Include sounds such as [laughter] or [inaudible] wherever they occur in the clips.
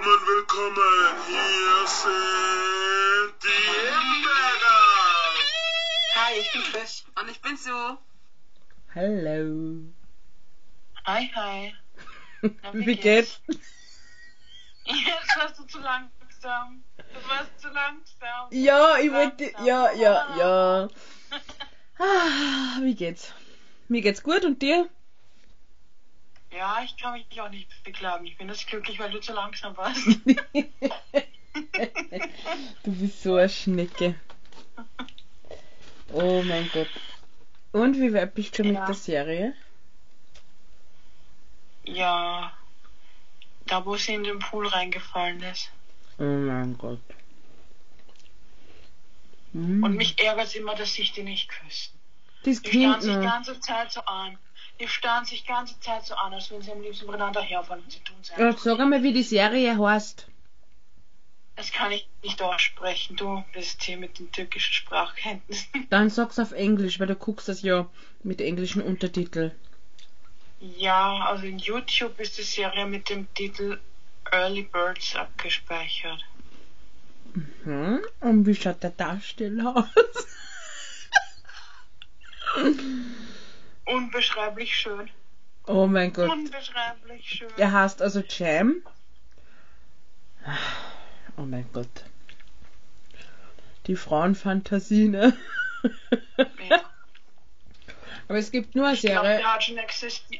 Willkommen, willkommen. Hier sind die Himbeeren. Hi, ich bin Chris. Und ich bin Sue. Hallo. Hi, hi. [laughs] Na, Wie geht's? [laughs] Jetzt warst du zu langsam. Du warst zu langsam. Ja, ich wollte. Ja, ja, ja. [laughs] Ah, wie geht's? Mir geht's gut und dir? Ja, ich kann mich auch nicht beklagen. Ich bin jetzt glücklich, weil du zu langsam warst. [laughs] Du bist so eine Schnecke. Oh mein Gott. Und wie weit bist du Ja. mit der Serie? ja. Da, wo sie in den Pool reingefallen ist. Oh mein Gott. Hm. Und mich ärgert immer, dass sich die nicht küssen. das Die starren sich die ganze Zeit so an. Die starren sich die ganze Zeit so an, als würden sie am liebsten miteinander herfallen und sie tun es einfach. sag einmal, wie die Serie heißt. Das kann ich nicht aussprechen. Du bist hier mit den türkischen Sprachkenntnissen. Dann sag's auf Englisch, weil du guckst das ja mit englischen Untertitel. Ja, also in YouTube ist die Serie mit dem Titel Early Birds abgespeichert. Hm? Und wie schaut der Darsteller aus? [laughs] Unbeschreiblich schön. Oh mein Gott. Unbeschreiblich schön. Er heißt also Jam. Oh mein Gott. Die Frauenfantasie, ne? Ja. Aber es gibt nur eine Ich glaube, Serie. der, hat schon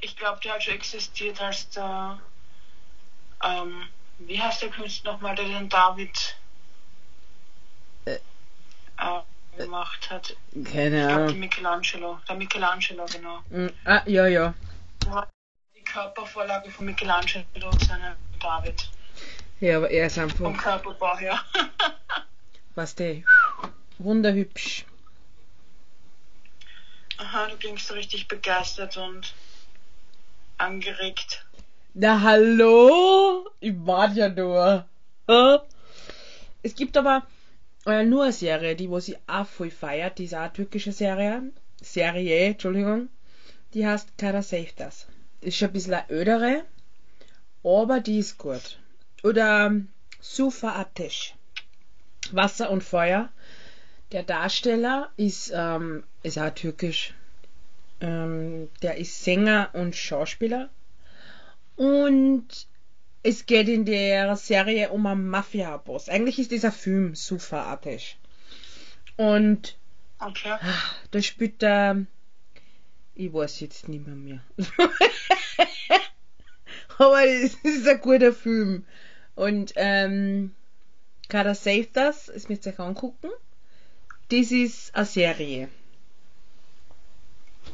ich glaub, der hat schon existiert, als der. Ähm, wie heißt der Künstler nochmal, der den David Äh. äh, gemacht hat? Keine Ich glaube, der Ahnung. Michelangelo. Der Michelangelo, genau. Hm, Ah, ja, ja. Die Körpervorlage von Michelangelo und seinem David. Ja, aber er ist Vom einfach, Körperbau her. [laughs] was der, wunderhübsch. Aha, du klingst so richtig begeistert und angeregt. Na hallo? Ich warte ja nur. Es gibt aber äh, nur eine Serie, die wo sie auch voll feiert, die ist eine türkische Serie. Serie, Entschuldigung. Die heißt Keiner Safe Das. Ist schon ein bisschen ödere, aber die ist gut. Oder ähm, Sufa Ateş. Wasser und Feuer. Der Darsteller ist, ähm, ist auch türkisch. Ähm, der ist Sänger und Schauspieler. Und es geht in der Serie um einen Mafia-Boss. Eigentlich ist dieser Film Ateş. Und Okay. da spielt der. Ich weiß jetzt nicht mehr. mehr. [laughs] Aber es ist ein guter Film. Und ähm, Kada Save Das, es müsst ihr euch angucken. Das ist eine Serie.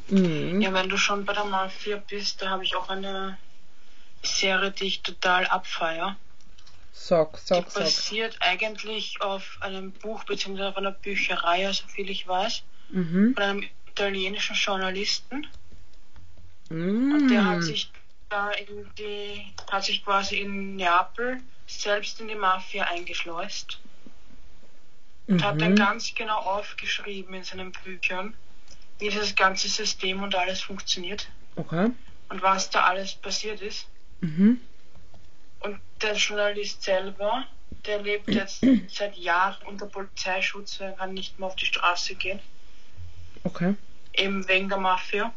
Mhm. Ja, wenn du schon bei der Mafia bist, da habe ich auch eine Serie, die ich total abfeier. Sag, Die sag, sag. basiert eigentlich auf einem Buch bzw. auf einer Bücherei, so viel ich weiß, Mhm. von einem italienischen Journalisten. Mhm. Und der hat sich da in die, hat sich quasi in Neapel selbst in die Mafia eingeschleust und hat dann Mhm. ganz genau aufgeschrieben in seinen Büchern, wie dieses ganze System und alles funktioniert Okay. und was da alles passiert ist. Mhm. Und der Journalist selber, der lebt jetzt [clears throat] seit Jahren unter Polizeischutz, er kann nicht mehr auf die Straße gehen, Okay. eben wegen der Mafia.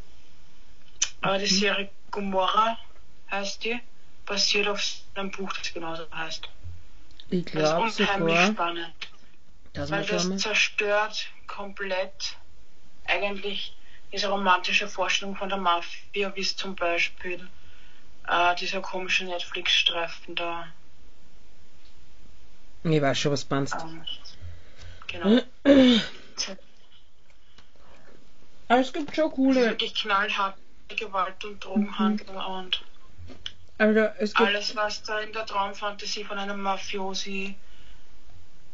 Aber die Serie Gomorra heißt die, basiert auf einem Buch, das genauso heißt. Ich Das glaube ist unheimlich sogar, spannend, dass weil das zerstört komplett eigentlich diese romantische Vorstellung von der Mafia, wie es zum Beispiel äh, dieser komische Netflix-Streifen da. Ich weiß schon, was du meinst. Ähm, genau. [clears throat] Aber es gibt schon coole. wirklich knallhart Gewalt und Drogenhandel und Also gibt. alles, was da in der Traumfantasie von einem Mafiosi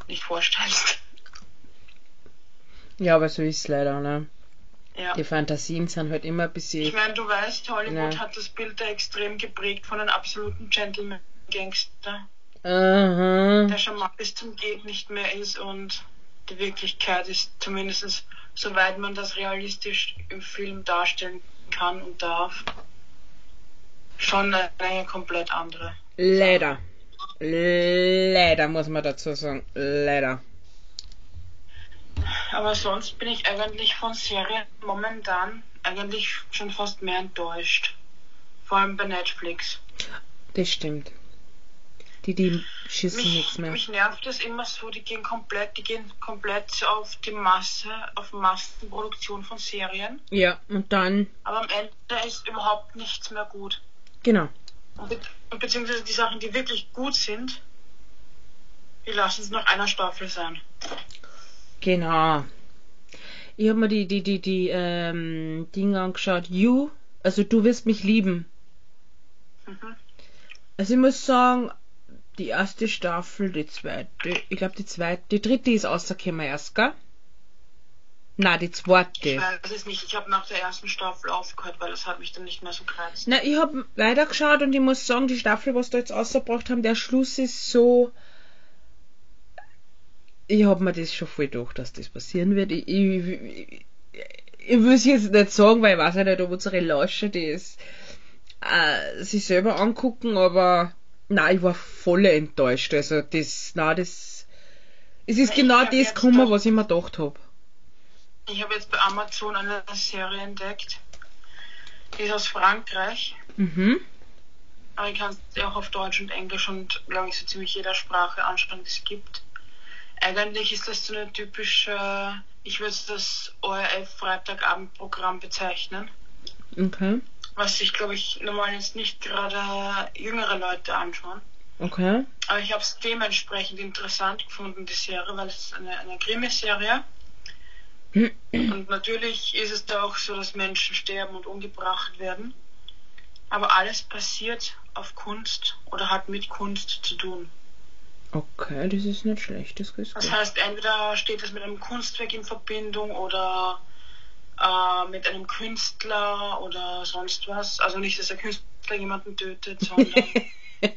nicht vorstellst. Ja, aber so ist es leider, ne? Ja. Die Fantasien sind halt immer ein Ich bisschen. meine, du weißt, Hollywood Ja. hat das Bild da extrem geprägt von einem absoluten Gentleman-Gangster, Aha. der schon mal bis zum Geht nicht mehr ist und die Wirklichkeit ist zumindest, soweit man das realistisch im Film darstellen kann und darf, schon eine komplett andere. Leider. Leider, muss man dazu sagen. Leider. Aber sonst bin ich eigentlich von Serien momentan eigentlich schon fast mehr enttäuscht. Vor allem bei Netflix. Das stimmt. Die, die schießen nichts Mich, mehr. mich nervt das immer so, die gehen komplett, die gehen komplett auf die Masse, auf Massenproduktion von Serien. Ja, und dann, Aber am Ende ist überhaupt nichts mehr gut. genau. Und be und beziehungsweise die Sachen, die wirklich gut sind, die lassen es nach einer Staffel sein. Genau. Ich habe mir die, die, die, die, ähm, Dinge angeschaut. You, also du wirst mich lieben. Mhm. Also ich muss sagen, die erste Staffel, die zweite, ich glaube die zweite, die dritte ist rausgekommen erst, gell? Na, die Ich zweite. weiß es nicht, ich habe nach der ersten Staffel aufgehört, weil das hat mich dann nicht mehr so gereizt. Na, ich habe weitergeschaut und ich muss sagen, die Staffel, was da jetzt rausgebracht haben, der Schluss ist so. Ich habe mir das schon voll gedacht, dass das passieren wird. Ich, ich, ich, ich will es jetzt nicht sagen, weil ich weiß ja nicht, ob unsere Lauscher das äh, sich selber angucken, aber nein, ich war voll enttäuscht. Also das, na das, es ist Ich genau das gekommen, was ich mir gedacht habe. Ich habe jetzt bei Amazon eine Serie entdeckt. Die ist aus Frankreich. Mhm. Aber ich kann es auch auf Deutsch und Englisch und glaube ich so ziemlich jeder Sprache anschauen, die es gibt. Eigentlich ist das so eine typische, ich würde das ORF Freitagabendprogramm bezeichnen, Okay. was sich glaube ich normal jetzt nicht gerade jüngere Leute anschauen. Okay. Aber ich habe es dementsprechend interessant gefunden, die Serie, weil es ist eine, eine Krimiserie. [clears throat] Und natürlich ist es da auch so, dass Menschen sterben und umgebracht werden. Aber alles passiert auf Kunst oder hat mit Kunst zu tun. Okay, das ist nicht schlecht, das ist Das heißt, entweder steht es mit einem Kunstwerk in Verbindung oder äh, mit einem Künstler oder sonst was. Also nicht, dass der Künstler jemanden tötet, sondern [laughs]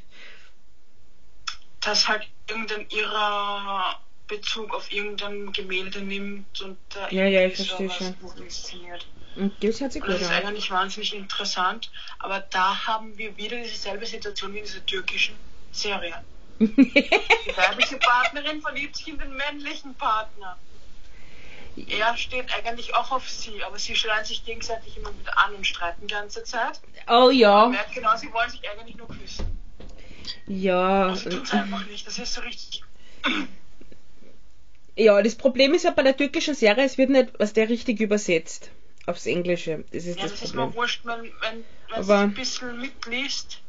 dass halt irgendein ihrer Bezug auf irgendein Gemälde nimmt und da Ja, ja, ich verstehe sowas inszeniert. Und das hat sich Und das ist eigentlich wahnsinnig interessant, aber da haben wir wieder dieselbe Situation wie in dieser türkischen Serie. Die weibliche Partnerin verliebt sich in den männlichen Partner. Er steht eigentlich auch auf sie, aber sie schreien sich gegenseitig immer wieder an und streiten die ganze Zeit. Oh Man ja. merkt genau, sie wollen sich eigentlich nur küssen. Ja. Aber sie tun es einfach nicht. Das ist so richtig. Ja, das Problem ist ja bei der türkischen Serie, es wird nicht, was der richtig übersetzt. Aufs Englische. Das ist Ja, das das ist mir Problem. wurscht, wenn, wenn, wenn du ein bisschen mitliest,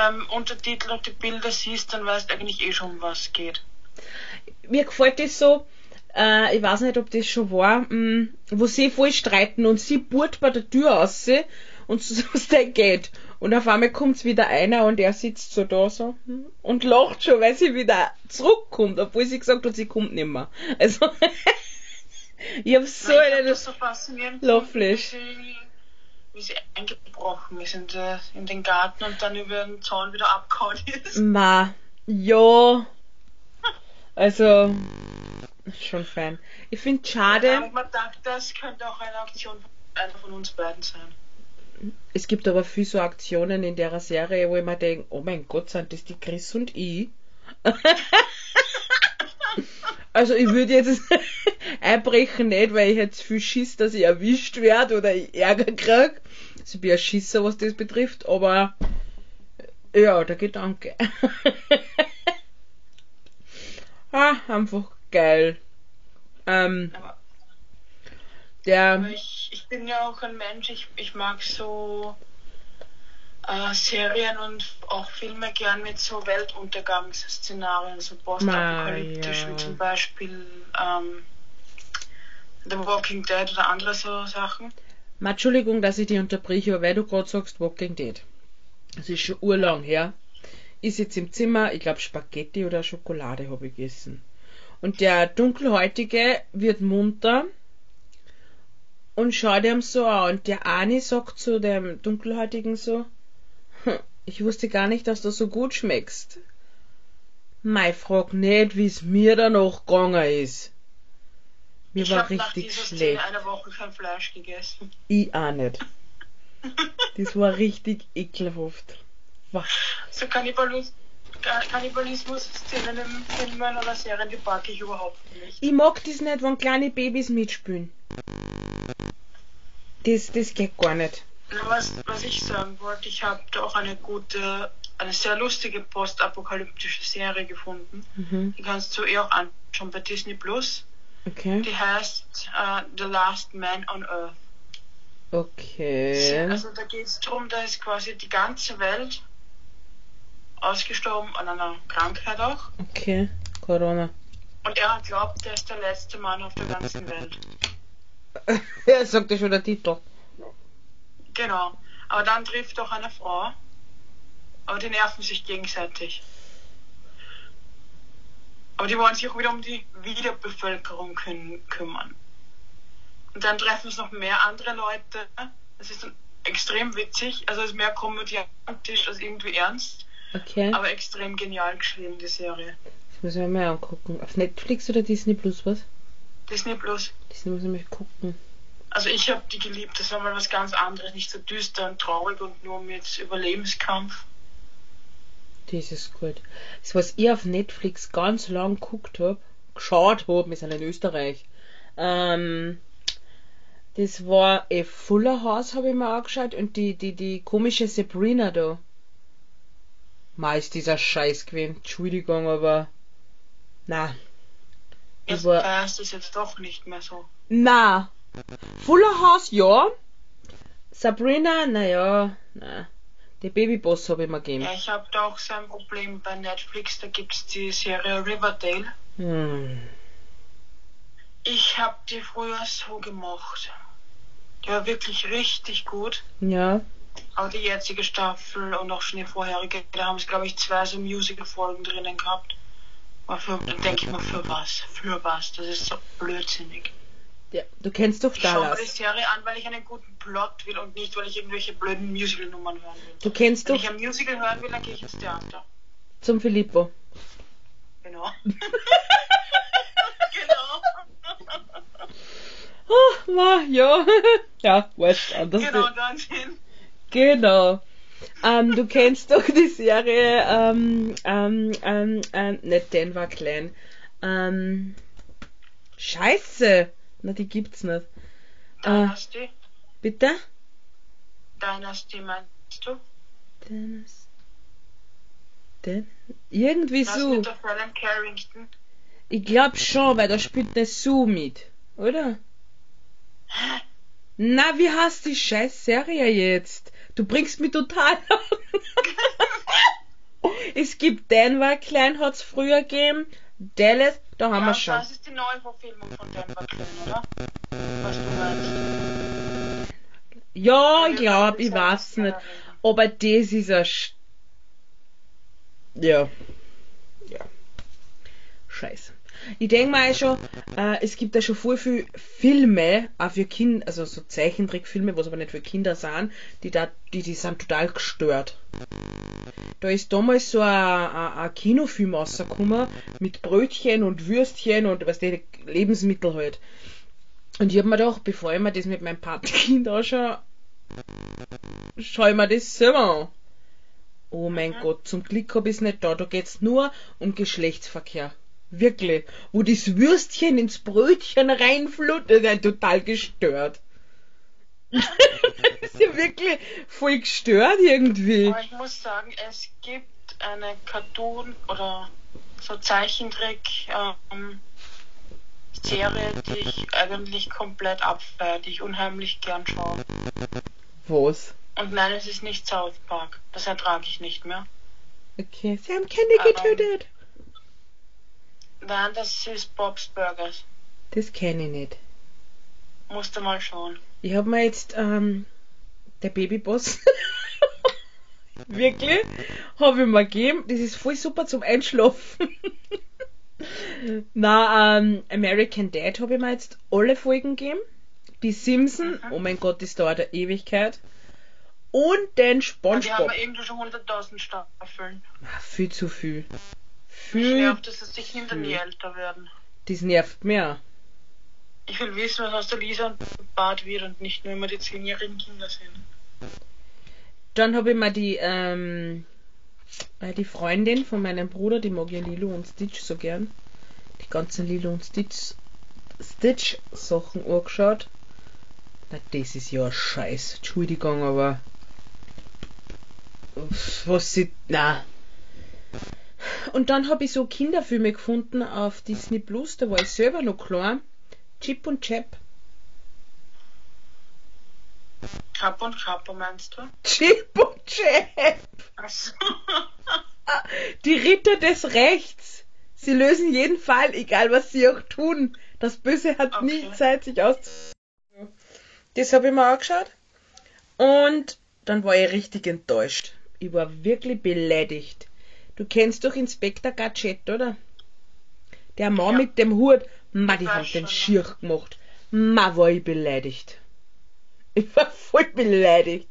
beim Untertitel und die Bilder siehst, dann weißt du eigentlich eh schon, um was es geht. Mir gefällt das so, äh, ich weiß nicht, ob das schon war, mh, wo sie voll streiten und sie bohrt bei der Tür raus und [laughs] so was der geht. Und auf einmal kommt wieder einer und er sitzt so da so hm, und lacht schon, weil sie wieder zurückkommt, obwohl sie gesagt hat, sie kommt nicht mehr. Also, [laughs] ich hab so Nein, ich eine das so wie sie, eingebrochen ist in, der, in den Garten und dann über den Zaun wieder abgehauen ist. Ma, ja. Also, schon fein. Ich finde schade, ich mir gedacht, das könnte auch eine Aktion von einer von uns beiden sein. es gibt aber viel so Aktionen in der Serie, wo ich mir denke, oh mein Gott, sind das die Chris und ich? [laughs] also ich würde jetzt [laughs] einbrechen nicht, weil ich jetzt viel Schiss, dass ich erwischt werde oder ich Ärger krieg. Also ich bin ein Schisser, was das betrifft, aber ja, der Gedanke. [laughs] ah, einfach geil. Ähm, Aber, der, ich, ich bin ja auch ein Mensch, ich, ich mag so äh, Serien und auch Filme gern mit so Weltuntergangsszenarien, so postapokalyptisch, Ma, ja. wie zum Beispiel ähm, The Walking Dead oder andere so Sachen. Ma, Entschuldigung, dass ich dich unterbreche, aber weil du gerade sagst Walking Dead. Das ist schon urlang her. Ich sitze im Zimmer, ich glaube Spaghetti oder Schokolade habe ich gegessen. Und der Dunkelhäutige wird munter und schaut ihm so an. Und der eine sagt zu dem Dunkelhäutigen so, "Hm, ich wusste gar nicht, dass du so gut schmeckst. Mei, frag nicht, wie es mir danach gegangen ist. Mir ich war nach richtig dieser schlecht. Szene eine Woche kein Fleisch gegessen. Ich auch nicht. [laughs] Das war richtig ekelhaft. Wow. So Kannibalismus, Ka- Kannibalismus-Szenen in Filmen oder Serien, die mag ich überhaupt nicht. Ich mag das nicht, wenn kleine Babys mitspielen. Das, das geht gar nicht. Na, Was, was ich sagen wollte, ich habe da auch eine gute, eine sehr lustige postapokalyptische Serie gefunden. Mhm. Die kannst du eh auch anschauen bei Disney Plus. Okay. Die heißt äh, The Last Man on Earth. Okay. Also da geht es darum, da ist quasi die ganze Welt ausgestorben an einer Krankheit auch. Okay. Corona. Und er glaubt, er ist der letzte Mann auf der ganzen Welt. Ja, [laughs] sagt ja schon der Titel. Genau. Aber dann trifft auch eine Frau. Aber die nerven sich gegenseitig. Aber die wollen sich auch wieder um die Wiederbevölkerung küm kümmern. Und dann treffen es noch mehr andere Leute. Das ist dann extrem witzig. Also es ist mehr komödiantisch als irgendwie ernst. Okay. Aber extrem genial geschrieben, die Serie. Das muss ich mir mal angucken. Auf Netflix oder Disney Plus was? Disney Plus. Disney muss ich mal gucken. Also ich habe die geliebt. Das war mal was ganz anderes. Nicht so düster und traurig und nur mit Überlebenskampf. Das ist gut. Das, was ich auf Netflix ganz lang geguckt hab, geschaut hab, wir sind in Österreich, ähm, das war A Fuller House, habe ich mir angeschaut, und die, die, die komische Sabrina da. Ma ist dieser Scheiß gewesen. Entschuldigung, aber. Na. Aber- feierst du es jetzt doch nicht mehr so. Na. Fuller House, ja. Sabrina, naja, na. Die Babyboss habe ich mir gegeben. Ja, ich habe da auch so ein Problem bei Netflix. Da gibt's die Serie Riverdale. Hm. Ich habe die früher so gemocht. Die war wirklich richtig gut. Ja. Aber die jetzige Staffel und auch schon die vorherige, da haben es glaube ich zwei so Musical-Folgen drinnen gehabt. Aber für, dann denke ich mal, für was? Für was? Das ist so blödsinnig. Ja. Du kennst doch Ich schaue mir die Dallas. Serie an, weil ich einen guten Plot will und nicht, weil ich irgendwelche blöden Musical-Nummern hören will. Du kennst Wenn doch ich ein Musical hören will, dann gehe ich ins Theater. zum Filippo. Genau. [laughs] genau. Oh, ma, ja. [laughs] ja, wurscht, anders. Genau, dann hin. Genau. Ähm, du kennst doch die Serie, ähm, ähm, ähm, ähm, nicht Denver Clan. Ähm, Scheiße. Na, die gibt's nicht. Äh, Dynasty. bitte? Dynasty meinst du? Dennis. Den? Irgendwie Was so. mit der Fallon Carrington? Ich glaub schon, weil da spielt eine Sue mit. Oder? Na, wie heißt die scheiß Serie jetzt? Du bringst mich total [laughs] [laughs] Es gibt Denver Klein hat's früher gegeben. Dallas, da haben wir Ja, schon. Das ist die Neuverfilmung von Denver Clan, oder? Was du meinst. Ja, Ja, ich glaub, wir ich werden weiß nicht. Aber das ist ein Sch Ja. Ja. Scheiße. Ich denke mal schon, äh, es gibt da schon voll viel Filme, auch für Kinder, also so Zeichentrickfilme, was aber nicht für Kinder sind, die da, die, die sind total gestört. Da ist damals so ein, ein, ein Kinofilm rausgekommen mit Brötchen und Würstchen und was die Lebensmittel halt. Und ich hab mir gedacht, bevor ich mir das mit meinem Patenkind anschaue, schau ich mir das selber an. Oh mein Mhm. Gott, zum Glück hab ich's nicht da. Da geht's nur um Geschlechtsverkehr. Wirklich. Wo das Würstchen ins Brötchen reinflutet, ist total gestört. [laughs] das ist ja wirklich voll gestört irgendwie. Aber ich muss sagen, es gibt eine Cartoon oder so Zeichentrick ähm, Serie, die ich eigentlich komplett abfeiere, die ich unheimlich gern schaue. Was? Und nein, es ist nicht South Park. Das ertrage ich nicht mehr. Okay, sie haben Kinder Ähm. getötet. Nein, das ist Bob's Burgers. Das kenne ich nicht. Musst du mal schauen. Ich habe mir jetzt ähm, der Babyboss [laughs] wirklich habe ich mir gegeben. Das ist voll super zum Einschlafen. [laughs] Na, ähm, American Dad habe ich mir jetzt alle Folgen gegeben. Die Simpson, Mhm. oh mein Gott, das dauert eine Ewigkeit. Und den Die haben SpongeBob. ja irgendwie schon 100.000 Staffeln. Ah, Viel zu viel. Mich Viel, nervt, dass es die Kinder nie älter werden. das nervt mehr. Ich will wissen, was aus der Lisa und Bart wird und nicht nur immer die zehnjährigen Kinder sind. Dann habe ich mir die ähm, Weil die Freundin von meinem Bruder, die mag ja Lilo und Stitch so gern. Die ganzen Lilo und Stitch, Stitch Sachen angeschaut. Na, das ist ja Scheiß. Entschuldigung, aber. Was sie. Na. Und dann habe ich so Kinderfilme gefunden auf Disney Plus, da war ich selber noch klein. Chip und Chap. Kapp und Kappa meinst du? Chip und Chap! Achso. [laughs] Die Ritter des Rechts. Sie lösen jeden Fall, egal was sie auch tun. Das Böse hat Okay. nie Zeit, sich auszu. Das habe ich mir angeschaut. Und dann war ich richtig enttäuscht. Ich war wirklich beleidigt. Du kennst doch Inspektor Gadget, oder? Der Mann Ja. mit dem Hut. Ma, die haben weiß den schier gemacht. Ma, war ich beleidigt. [laughs] Ich war voll beleidigt.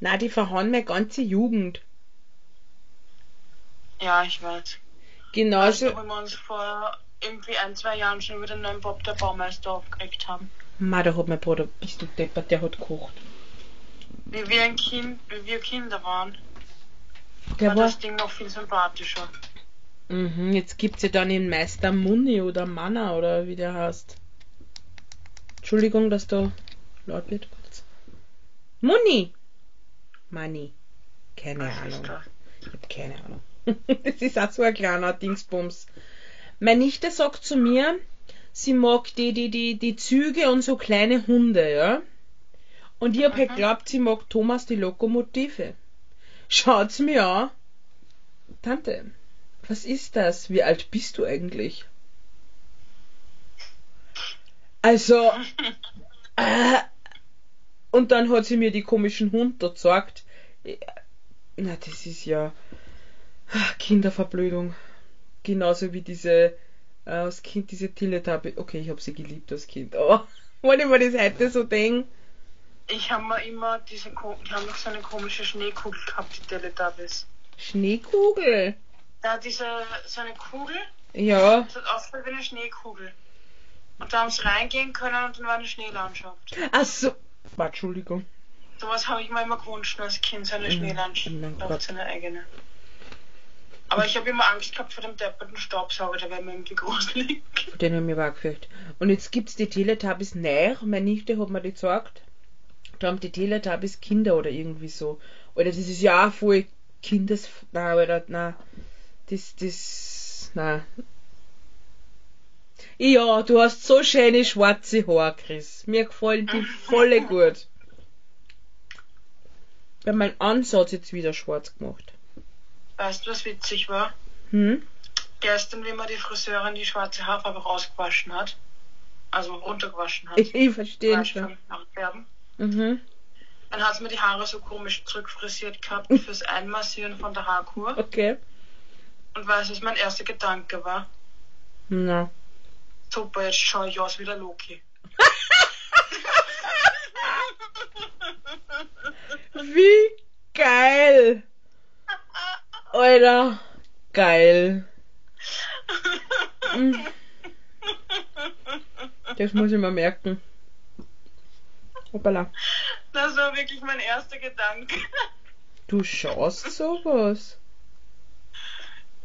Na, die verhauen meine ganze Jugend. Ja, ich weiß. Genauso. Wo wir uns vor irgendwie ein, zwei Jahren schon über den neuen Bob der Baumeister aufgeregt haben? Ma, da hat mein Bruder, bist du deppert, der hat gekocht. Wie wir ein Kind, wie wir Kinder waren, Der war war. das Ding noch viel sympathischer. Mhm, jetzt gibt's ja dann den Meister Muni oder Manna oder wie der heißt. Entschuldigung, dass da laut wird kurz. Muni! Mani. Keine Was Ahnung. Ich hab keine Ahnung. [laughs] das ist auch so ein kleiner Dingsbums. Meine Nichte sagt zu mir, sie mag die, die, die, die Züge und so kleine Hunde, ja. Und ich hab halt Mhm. geglaubt, sie mag Thomas die Lokomotive. Schaut's mir an. Tante, was ist das? Wie alt bist du eigentlich? Also, äh, und dann hat sie mir die komischen Hund da gezeigt. Na, das ist ja ah, Kinderverblödung. Genauso wie diese äh, als Kind diese Teletubby. Okay, ich habe sie geliebt als Kind. Aber [laughs] wenn ich mir das heute so denke, Ich habe mir immer diese, die haben noch so eine komische Schneekugel gehabt, die Teletubbies. Schneekugel. Da diese, so eine Kugel, Ja. das hat ausgesehen wie eine Schneekugel. Und da haben sie reingehen können und dann war eine Schneelandschaft. Ach so. Warte, Entschuldigung. Sowas habe ich mir immer gewünscht als Kind, so eine Mhm. Schneelandschaft, Oh seine eigene. Aber ich habe immer Angst gehabt vor dem depperten Staubsauger, der wäre mir irgendwie gruselig. Den haben wir auch gefällt. Und jetzt gibt's die Teletubbies näher. Meine Nichte hat mir die gesagt. Da haben die Teletubbies Kinder oder irgendwie so. Oder das ist ja auch voll Kindes... Nein, oder, nein. Das, das, nein. Ja, du hast so schöne schwarze Haare, Chris. Mir gefallen die voll gut. Wir haben meinen Ansatz jetzt wieder schwarz gemacht. Weißt du, was witzig war? Hm? Gestern, wie man die Friseurin die schwarze Haarfarbe rausgewaschen hat, also runtergewaschen hat, [laughs] Ich, ich verstehe schon. Nachfärben, Mhm. dann hat sie mir die Haare so komisch zurückfrisiert gehabt [laughs] fürs Einmassieren von der Haarkur. Okay. Und weißt du, was mein erster Gedanke war? Na. Super, jetzt schaue ich aus wie der Loki. [laughs] Wie geil! Alter, geil. [laughs] Mm. Das muss ich mal merken. Hoppala. Das war wirklich mein erster Gedanke. Du schaust sowas.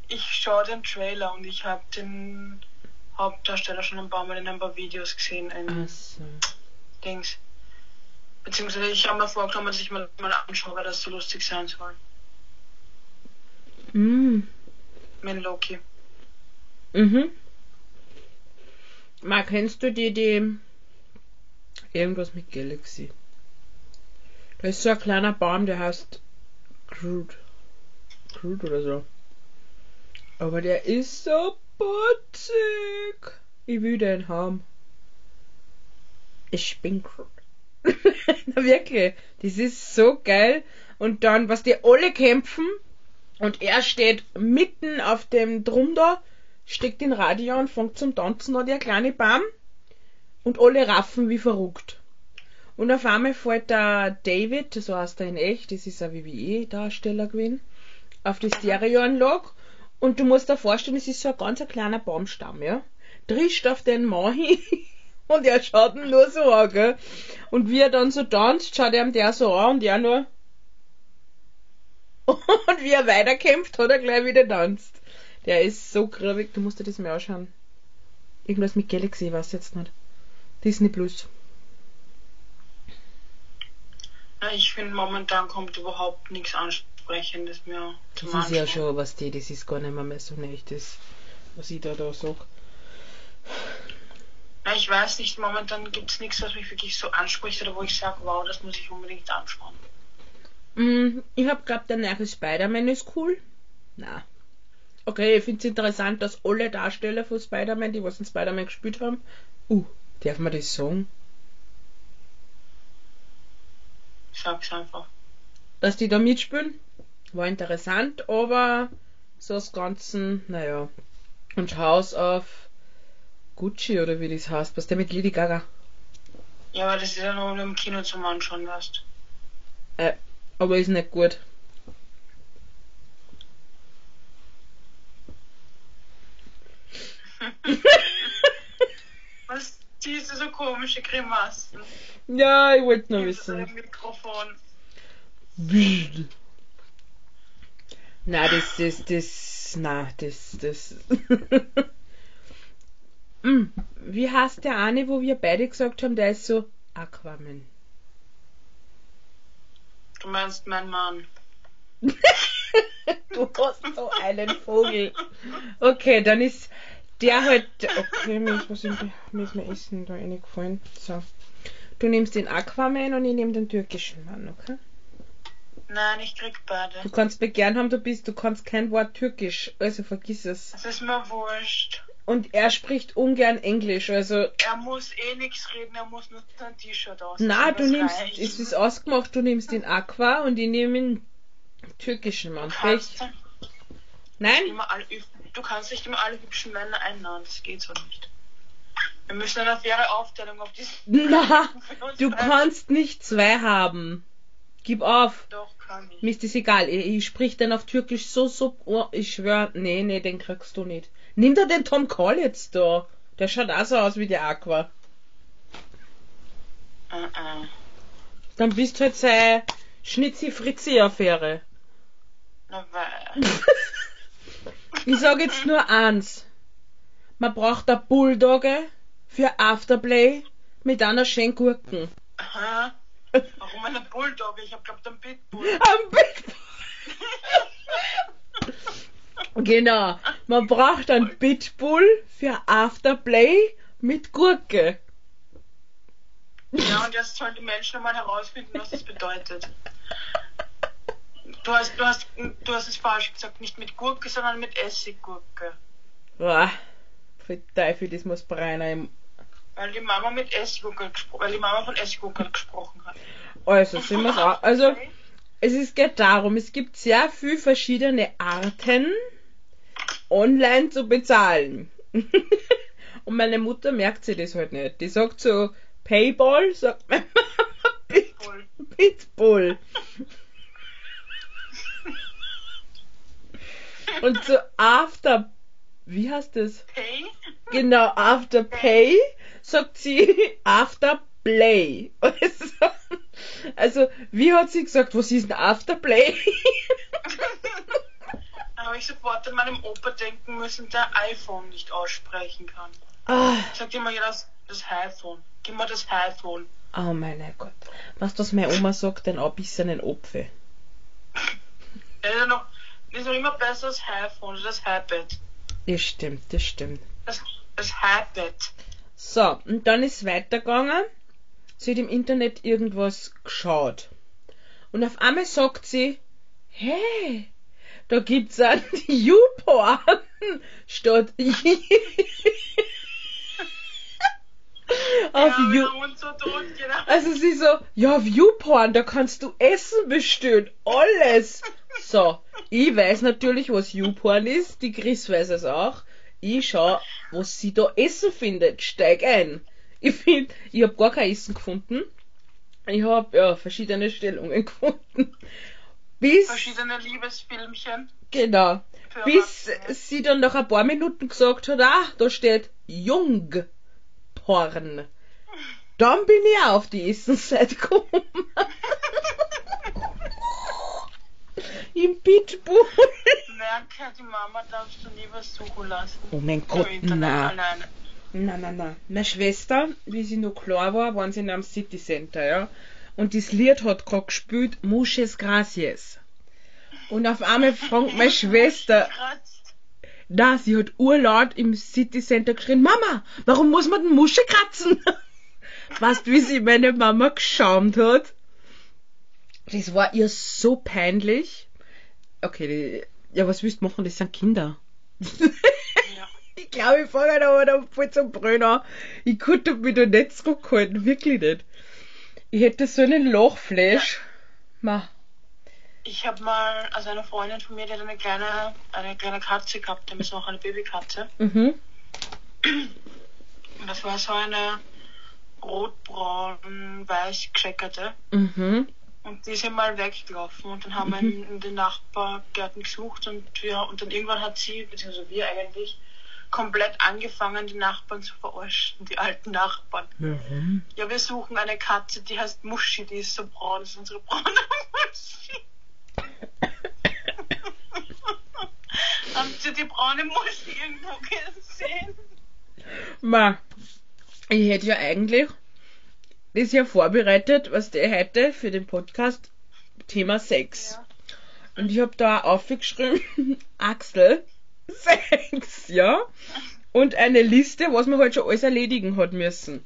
Ich schaue den Trailer und ich habe den Hauptdarsteller schon ein paar Mal in ein paar Videos gesehen in Achso. Dings. Beziehungsweise ich habe mir vorgenommen, dass ich mal, mal anschaue, weil das so lustig sein soll. Mm. Mit Loki. Mhm. Mal kennst du die, die irgendwas mit Galaxy? Da ist so ein kleiner Baum, der heißt Groot. Groot oder so. Aber der ist so putzig. Ich will den haben. Ich bin Groot. [laughs] Na wirklich, das ist so geil. Und dann, was die alle kämpfen, und er steht mitten auf dem Drum da, steckt den Radio und fängt zum Tanzen an, der kleine Baum. Und alle raffen wie verrückt. Und auf einmal fällt der David, so heißt er in echt, das ist ein WWE-Darsteller gewesen, auf die Stereoanlage. Und du musst dir vorstellen, es ist so ein ganz ein kleiner Baumstamm, ja. Drischt auf den Mann hin [laughs] und er schaut ihn nur so an, gell. Und wie er dann so tanzt, schaut er ihm der so an und er nur. [laughs] Und wie er weiterkämpft, hat er gleich wieder tanzt. Der ist so grübig, du musst dir das mal anschauen. Irgendwas mit Galaxy, weiß jetzt nicht. Disney Plus. Ich finde, momentan kommt überhaupt nichts Ansprechendes mehr zum Das ist ja Anschauen. schon was die, das ist gar nicht mehr, mehr so nicht, das, was ich da, da sag. Ja, ich weiß nicht, momentan gibt es nichts, was mich wirklich so anspricht oder wo ich sage, wow, das muss ich unbedingt anschauen. Mm, ich hab grad der neue Spider-Man ist cool. Na. Okay, ich find's interessant, dass alle Darsteller von Spider-Man, die was in Spider-Man gespielt haben, uh, darf man das sagen? Ich sag's einfach. Dass die da mitspielen, war interessant, aber so das Ganzen, naja. Und House of Gucci oder wie das heißt, was der mit Lady Gaga. Ja, aber das ist ja nur im Kino zum Anschauen, weißt Äh, aber ist nicht gut. [laughs] Was du so komische Grimassen? Ja, ich wollte nur wissen. Mikrofon. Na, das, das, das, na, das, das. [laughs] Hm, Wie heißt der eine, wo wir beide gesagt haben, der ist so Aquaman? Du meinst mein Mann. [laughs] Du hast so einen Vogel. Okay, dann ist der halt. Okay, mir ist was im mir ist mir Essen da reingefallen. So. Du nimmst den Aquaman und ich nehme den türkischen Mann, okay? Nein, ich krieg beide. Du kannst gern haben, du bist, du kannst kein Wort türkisch, also vergiss es. Das ist mir wurscht. Und er spricht ungern Englisch, also Er muss eh nichts reden, er muss nur sein T-Shirt aus. Na, du Das nimmst, reicht. es ist ausgemacht, du nimmst den Aqua und ich nehme den türkischen Mann. Recht? Nein? immer alle, du kannst nicht immer alle hübschen Männer einladen, das geht so nicht. Wir müssen eine faire Aufteilung auf diesen. [laughs] Na, du beide- kannst nicht zwei haben. Gib auf. Doch, kann ich. Mir ist das egal. Ich, ich sprich dann auf Türkisch so, so, oh, ich schwör, nee, nee, den kriegst du nicht. Nimm doch den Tom Call jetzt da. Der schaut auch so aus wie der Aqua. Äh, äh. Dann bist halt seine Schnitzi-Fritzi-Affäre. Na, weil. [laughs] Ich sag jetzt nur eins. Man braucht eine Bulldogge für Afterplay mit einer schönen Gurken. Hä? Warum eine Bulldogge? Ich hab glaubt, [laughs] ein Pitbull. Am Pitbull. genau. Man braucht einen Pitbull für Afterplay mit Gurke. Ja, und jetzt sollen die Menschen mal herausfinden, was das bedeutet. Du hast, du hast, du hast es falsch gesagt, nicht mit Gurke, sondern mit Essiggurke. Boah. Für Teufel, das muss Breiner im. Weil die Mama mit Essiggurke gesprochen, weil die Mama von Essiggurke gesprochen hat. Also, sind wir's auch. Also, es ist, geht darum, es gibt sehr viele verschiedene Arten, online zu bezahlen. [laughs] Und meine Mutter merkt sich das halt nicht. Die sagt so, Payball, sagt meine Mama, Pit, Voll. Pitbull. Und so After, wie heißt das? Hey? Genau, After Pay sagt sie [laughs] After Play. Also, also, wie hat sie gesagt, was ist ein After Play? [laughs] Da habe ich sofort an meinem Opa denken müssen, der iPhone nicht aussprechen kann. ah, Sagt immer jeder das, das iPhone. Gib mal das iPhone. oh mein Gott. Was das meine Oma sagt, ein abissenen Opfe. [laughs] Ja, ist ja noch, ist noch immer besser als iPhone, das iPad. Das stimmt, das stimmt. Das, das iPad. So, und dann ist weitergegangen. Sie hat im Internet irgendwas geschaut. Und auf einmal sagt sie, hey, da gibt's einen YouPorn [laughs] statt auf ja, so tot gedacht. Also sie so, ja, Viewporn, da kannst du Essen bestellen, alles. So, ich weiß natürlich, was Viewporn ist, die Chris weiß es auch. Ich schau, was sie da Essen findet, steig ein. Ich find, ich hab gar kein Essen gefunden. Ich hab, ja, verschiedene Stellungen [laughs] gefunden. Bis, Verschiedene Liebesfilmchen. genau, bis sie dann nach ein paar Minuten gesagt hat, ah, da steht Jungporn. Dann bin ich auf die Essensseite gekommen. Im Pitbull. Merke, die Mama darfst du nie was suchen lassen. Oh mein Gott, alleine. Na, na, na. Meine Schwester, wie sie noch klar war, waren sie in einem City Center, ja. Und das Lied hat gerade gespielt, Muchas Gracias. Und auf einmal [laughs] fragt meine Schwester, Da, sie hat urlaut im City Center geschrien, Mama, warum muss man den Musche kratzen? [laughs] Weißt du, wie sie meine Mama geschaumt hat? Das war ihr so peinlich. Okay, die, ja, was willst du machen? Das sind Kinder. Ja. [laughs] Ich glaube, ich fange da aber voll zum Brünner. Ich konnte mich da nicht zurückhalten, wirklich nicht. Ich hätte so einen Lochflash. Ma. Ich habe mal, also eine Freundin von mir, die hat eine kleine, eine kleine Katze gehabt, nämlich auch eine Babykatze. Mhm. Und das war so eine rotbraun, weiß gescheckerte. Mhm. Und die ist mal weggelaufen und dann haben wir in, in den Nachbargärten gesucht und wir, und dann irgendwann hat sie, beziehungsweise wir eigentlich, komplett angefangen, die Nachbarn zu verarschen, die alten Nachbarn. Warum? Ja, wir suchen eine Katze, die heißt Muschi, die ist so braun, das ist unsere braune [laughs] Muschi. Habt ihr die braune Muschi irgendwo gesehen? Ma. Ich hätte ja eigentlich das ja vorbereitet, was der heute für den Podcast Thema Sex. Ja. Und ich habe da aufgeschrieben, [laughs] Axel, Sex, ja. Und eine Liste, was man halt schon alles erledigen hat müssen.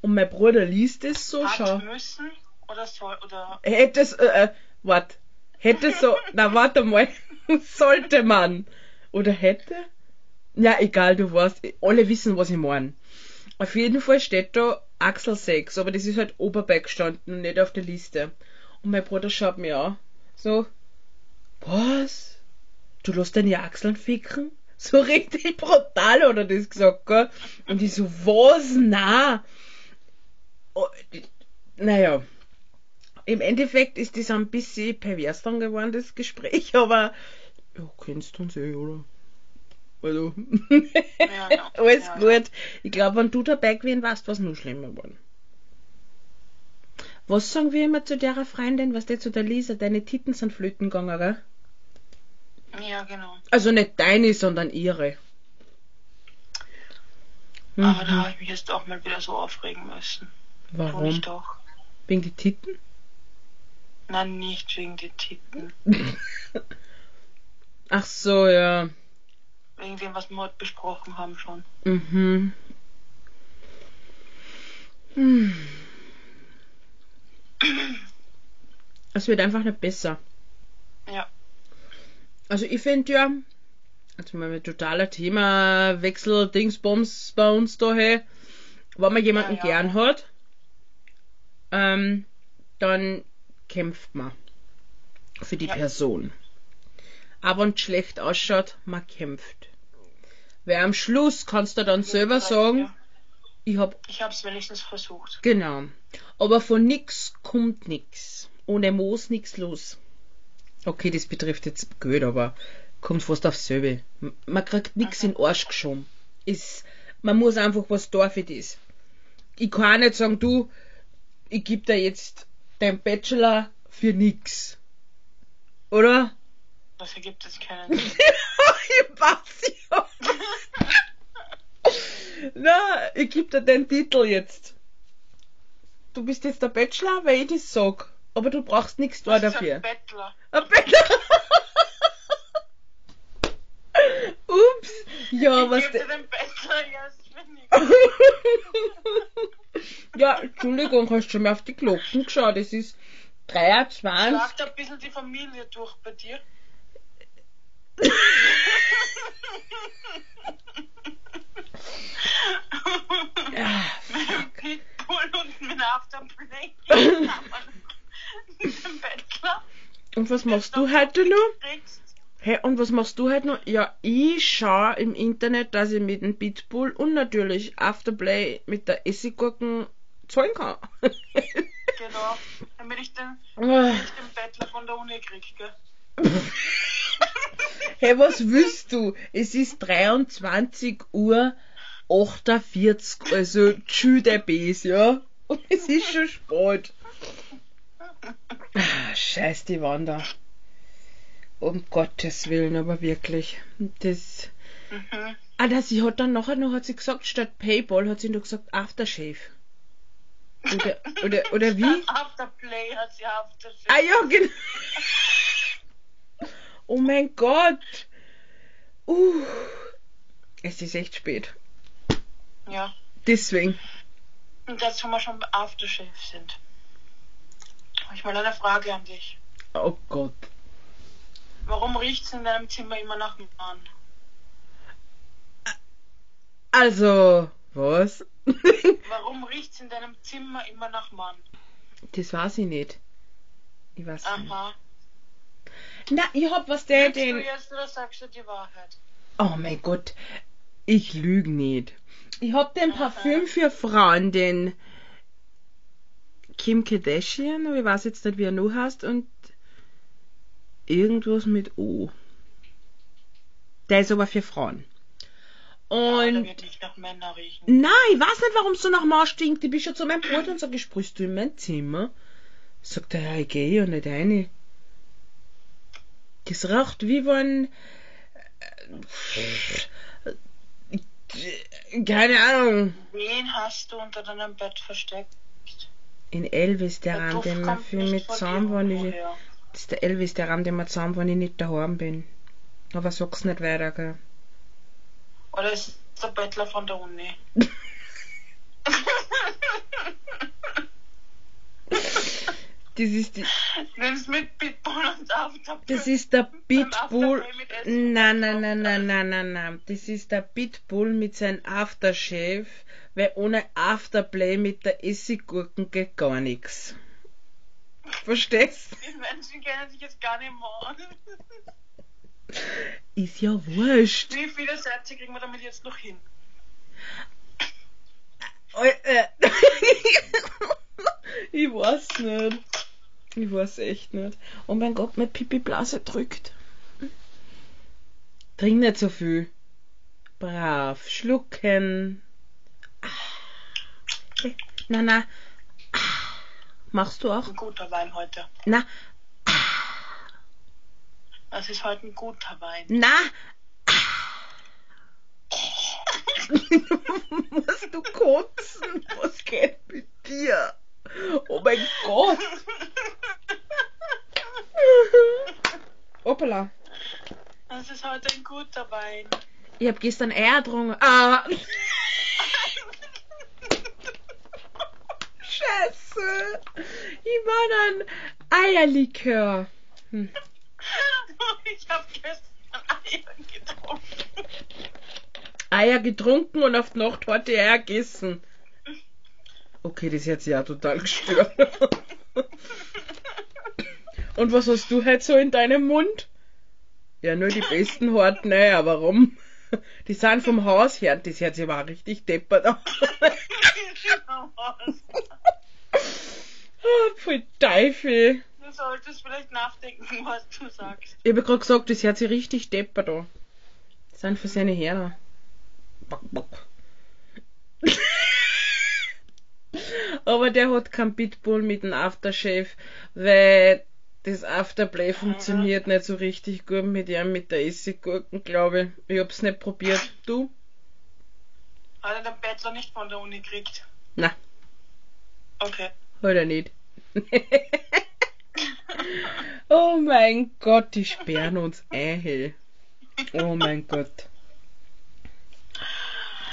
Und mein Bruder liest es so, schau. Hat müssen oder soll oder Hätte es, äh, äh, wart, hätte so, na warte mal, [laughs] sollte man. Oder hätte? Ja, egal, du weißt, alle wissen, was ich meine. Auf jeden Fall steht da Axel 6, aber das ist halt oberbei gestanden und nicht auf der Liste. Und mein Bruder schaut mir an, so, was? Du lässt deine Achseln ficken? [laughs] So richtig brutal hat er das gesagt, gell? Und ich so, was? Na? Oh, naja, im Endeffekt ist das ein bisschen pervers dann geworden, das Gespräch, [laughs] aber ja, kennst du uns eh, oder? Also, Ja, ja. [laughs] alles Ja, gut. Ich glaube, wenn du dabei gewesen warst, was noch schlimmer geworden. Was sagen wir immer zu der Freundin, was der zu der Lisa, deine Titten sind flöten gegangen, gell? ja, genau. Also nicht deine, sondern ihre. Aber da Mhm. habe ich mich jetzt auch mal wieder so aufregen müssen. Warum? ich doch. Wegen die Titten? Nein, nicht wegen den Titten. [laughs] Ach so, ja. Wegen dem, was wir heute besprochen haben schon. Mhm. Hm. [clears throat] Es wird einfach nicht besser. Ja. Also ich finde ja, also mal ein totaler Themawechsel, Dingsbums bei uns da hey, wenn man jemanden Ja, ja. gern hat, ähm, dann kämpft man für die Ja. Person. Aber wenn es schlecht ausschaut, man kämpft. Weil am Schluss kannst du dann selber sagen, Ja. ich hab Ich habe es wenigstens versucht. Genau. Aber von nix kommt nix. Ohne Moos nix los. Okay, das betrifft jetzt Geld, aber kommt fast aufs selbe. Man kriegt nix in den Arsch geschoben. Ist, man muss einfach was da für das. Ich kann nicht sagen, du, ich geb dir jetzt dein Bachelor für nix. Oder? Das ergibt jetzt keinen. Na, ich geb dir den Titel jetzt. Du bist jetzt der Bachelor, weil ich das sag. Aber du brauchst nichts da dafür. ein Bettler. Ein Bachelor. [laughs] Ups. Ja, Ich was den für nichts. [laughs] Ja, Entschuldigung, hast du schon mal auf die Glocken geschaut? Es ist 23. Schlagt ein bisschen die Familie durch bei dir. [laughs] mit dem Pitbull und mit Afterplay. [laughs] mit dem Bettler. Und was machst du heute noch? Hey, und was machst du heute noch? Ja, ich schaue im Internet, dass ich mit dem Pitbull und natürlich Afterplay mit der Essiggurken zahlen kann. Genau. Damit ich den, [laughs] Ah. damit ich den Bettler von der Uni krieg, gell? [laughs] hey, was willst du? Es ist 23 Uhr 48, also tschü der Bes, ja? Und es ist schon spät. Ah, Scheiß die Wander. Um Gottes Willen, aber wirklich. Das. Mhm. Ah, das, sie hat dann nachher noch, hat sie gesagt, statt Paypal hat sie noch gesagt Aftershave. Oder, oder, oder wie? [laughs] Afterplay hat sie Aftershave. Ah ja, genau. Oh mein Gott. Uh. Es ist echt spät. Ja. Deswegen. Und jetzt, wo wir schon Aftershave sind, habe ich mal eine Frage an dich. Oh Gott. Warum riecht's in deinem Zimmer immer nach Mann? Also, was? [laughs] Warum riecht's in deinem Zimmer immer nach Mann? das weiß ich nicht. Ich weiß nicht. Aha. Na, ich hab was der Lügst du den. jetzt oder sagst du die Wahrheit? Oh mein Gott. Ich lüge nicht. Ich hab den Parfüm für Frauen, den Kim Kardashian, ich weiß jetzt nicht, wie er noch heißt, und irgendwas mit O. Der ist aber für Frauen. Und der wird nicht nach Männern riechen. Nein, ich weiß nicht, warum es so nach Mann stinkt. Ich bin schon zu meinem Bruder und sage, sprühst du in mein Zimmer? Sagt er, ja, ich gehe ja nicht rein. Das riecht wie wenn... äh, Keine Ahnung. Wen hast du unter deinem Bett versteckt? In Elvis, der Raum, Duft den kommt viel mit. Ich, irgendwoher. Das ist der Elvis, der den wir zusammen waren, ich nicht daheim bin. Aber sag's nicht weiter, gell. Oder ist es der Bettler von der Uni? [laughs] Das ist die, Nimm's mit Pitbull und Afterplay. Das ist der Pitbull. Nein, nein, nein, nein, nein, nein, nein. Das ist der Pitbull mit seinem Aftershave, weil ohne Afterplay mit der Essiggurken geht gar nichts. Verstehst? Die Menschen kennen sich jetzt gar nicht mehr aus. Ist ja wurscht. Wie viele Sätze kriegen wir damit jetzt noch hin? Äh, äh. [laughs] ich weiß nicht. Ich weiß echt nicht. Oh mein Gott, meine Pipi-Blase drückt. Trink nicht so viel. Brav. Schlucken. Ah. Na, na. Machst du auch? Ein guter Wein heute. Na, Das ist heute ein guter Wein. na. [laughs] Musst du kotzen? Was geht mit dir? Oh mein Gott. Hoppala. Das ist heute ein guter Wein. Ich hab gestern Eier getrunken. Ah. Scheiße. Ich war dann Eierlikör. Hm. [laughs] Ich habe gestern Eier getrunken. Eier getrunken und auf die Nacht ich Eier gegessen. Okay, das hat sich ja total gestört. [laughs] und was hast du heute so in deinem Mund? Ja, nur die besten harten Eier. Warum? Die sind vom Haus her. Das hört sich aber auch richtig deppert an. Ah, Voll Teufel. Du solltest vielleicht nachdenken, [laughs] was du sagst. Ich habe gerade gesagt, das hört sich richtig deppert an. Das sind für seine Herren. Bock, bock. [laughs] Aber der hat kein Pitbull mit dem Aftershave, weil das Afterplay funktioniert nicht so richtig gut mit ihm, mit der Essiggurken, glaube ich. Ich hab's nicht probiert. Du? Hat er den Bettler nicht von der Uni gekriegt? Na, Okay. hat er nicht. [laughs] oh mein Gott, die sperren uns ein. Oh mein Gott.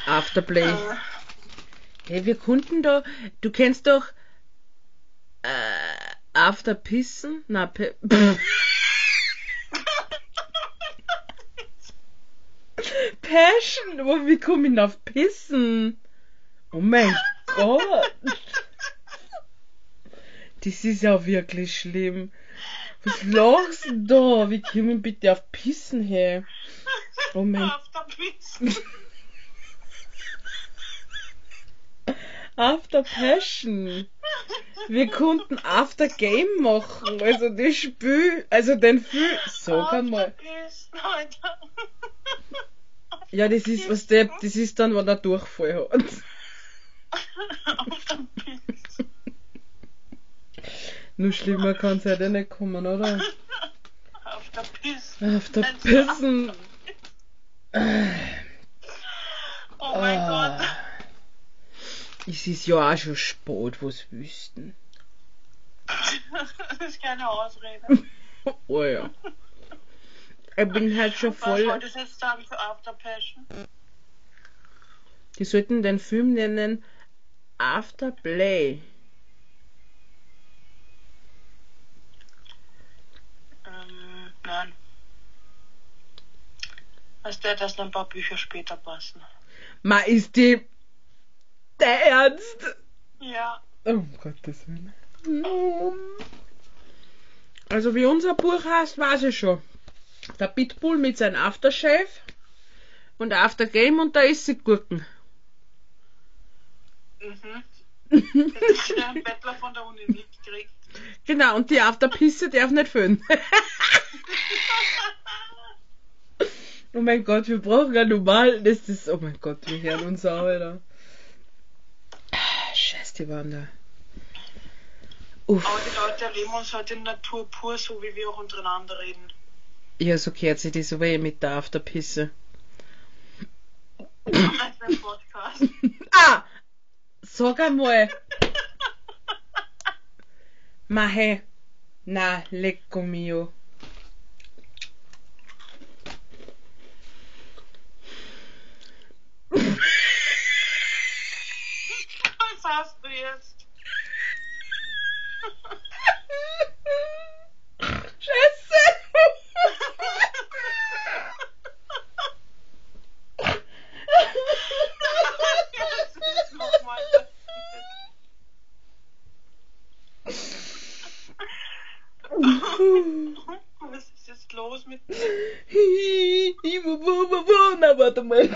Afterplay. Äh, Hey, wir konnten da, du kennst doch äh, After Pissen? Na, [laughs] Passion, aber wie komme ich auf Pissen? Oh mein Gott. Das ist ja wirklich schlimm. Was lachst du da? Wie komme ich bitte auf Pissen her? Oh mein After Piss. After Passion. Wir konnten After Game machen. Also das Spiel, also den Film. Sag einmal. Ja, das ist was der, das ist dann, wenn er Durchfall hat. After Piss. Nur schlimmer kann es halt nicht kommen, oder? After Piss. Afterpissen. Oh mein Ah. Gott. Es ist ja auch schon spät, was wüssten. [laughs] Das ist keine Ausrede. [laughs] Oh ja. Ich bin halt schon Was voll. wolltest du jetzt sagen für After Passion? Die sollten den Film nennen Afterplay. Ähm, nein. Du, dass noch ein paar Bücher später passen? Ma, ist die der Ernst? Ja. Oh, um Gottes Willen. Also wie unser Buch heißt, weiß ich schon. Der Pitbull mit seinem Aftershave und Aftergame und da ist sie Gurken. Mhm. Das ist ein Bettler von der Uni mitgekriegt. Genau, und die Afterpisse darf nicht füllen. oh mein Gott, wir brauchen ja normal. Das ist. Oh mein Gott, wir hören uns auch wieder. Scheiß die waren da. Uff. Aber die Leute erleben uns halt in Natur pur, so wie wir auch untereinander reden. Ja, so kehrt sich das aber eh mit der Afterpisse. Als beim Podcast. Ah! Sag einmal. Mahe. Na, lecco mio. Was hast du jetzt? Scheiße! Jetzt ist nochmal passiert. Was ist jetzt los mit [laughs] dir? Na, warte mal.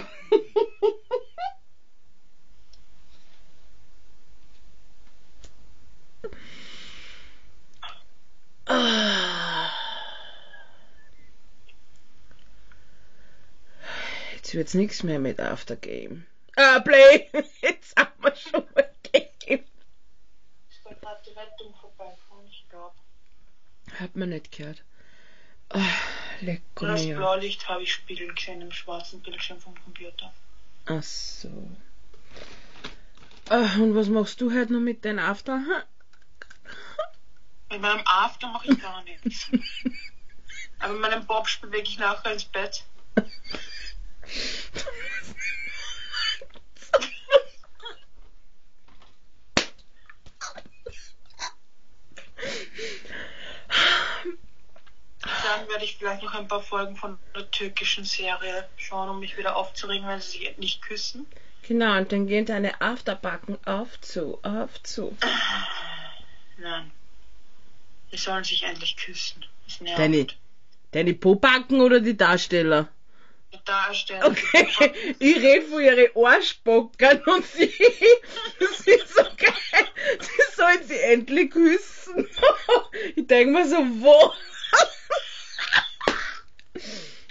Jetzt wird's nichts mehr mit Aftergame. Ah, Play! Jetzt haben wir schon mal Game. Ist da gerade die Rettung vorbeigefahren? Ich glaube. Hat man nicht gehört. Ah, lecko Das. Blaulicht habe ich spiegeln gesehen im schwarzen Bildschirm vom Computer. Ach so. Ah, und was machst du heute noch mit deinem After? Mit meinem After mache ich gar nichts. [laughs] Aber mit meinem Bobsch bewege ich nachher ins Bett. [laughs] Dann werde ich vielleicht noch ein paar Folgen von der türkischen Serie schauen, um mich wieder aufzuregen, wenn sie sich nicht küssen. Genau, und dann gehen deine Afterbacken auf zu, auf zu. Nein. Sie sollen sich endlich küssen. Das nervt. Deine, deine Pobacken oder die Darsteller? Die Darsteller. Okay, ich rede von ihren Arschbockern und sie, sie ist so geil. Sie sollen sie endlich küssen. Ich denke mir so, wo?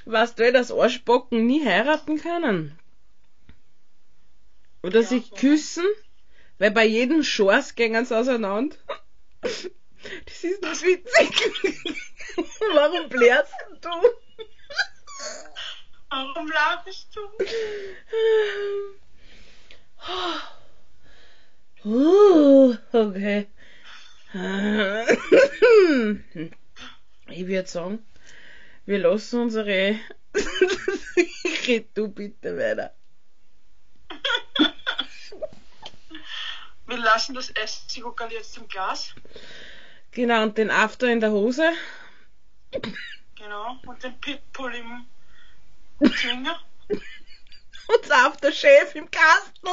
Weißt du, dass Arschbocken nie heiraten können? Oder Ja, sich küssen? Weil bei jedem Schors gehen sie auseinander. Das ist nicht witzig. [laughs] Warum blärst du? Warum lachst du? Uh, okay. [laughs] Ich würde sagen, wir lassen unsere. [laughs] Red du bitte weiter. Wir lassen das Essigockerl jetzt im Glas. Genau, und den After in der Hose. Genau. Und den Pitbull im Finger. [laughs] Und das Aftershave im Kasten.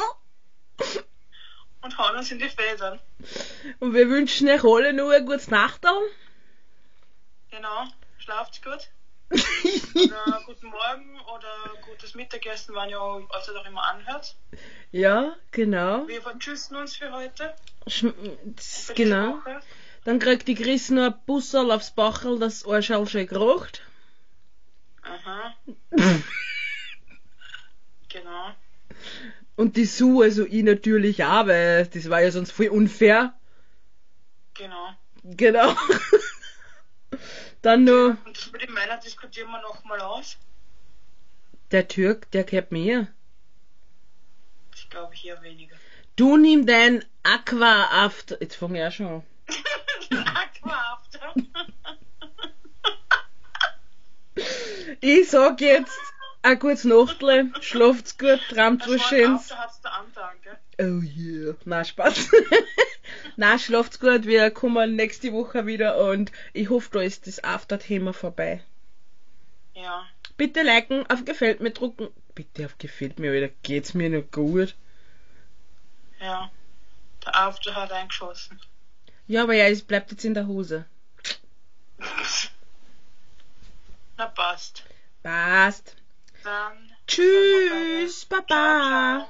Und hauen uns in die Federn. Und wir wünschen euch alle nur eine gute Nacht. Genau. Schlaft's gut. Oder guten Morgen oder gutes Mittagessen, wann ihr euch auch immer anhört. ja, genau. Wir vertschüssen uns für heute. Das- Für genau. Dann kriegt die Chris noch ein Busserl aufs Bachel, das Arschal schön gerocht. Aha. [laughs] genau. Und die Sue, also ich natürlich auch, weil das war ja sonst voll unfair. Genau. Genau. [laughs] Dann nur Und das mit den Männern diskutieren wir nochmal aus. der Türk, der gehört mir. Ich glaube ich eher weniger. Du nimm dein Aqua After. Jetzt fange ich auch schon an. [laughs] Aquafter. Ich sag jetzt ein gutes Nachtle, schlaft's gut, träumt was Schönes. Da hat's der Antrag, gell? Oh yeah. Na, Spaß. [laughs] Na, schlaft's gut, wir kommen nächste Woche wieder und ich hoffe, da ist das After-Thema vorbei. Ja. Bitte liken, auf Gefällt mir drucken. Bitte auf Gefällt mir, Alter, geht's mir noch gut. Ja. Der After hat eingeschossen. Ja, aber ja, es bleibt jetzt in der Hose. [laughs] Na passt. Passt. Dann. Tschüss, Ciao, Baba. ciao.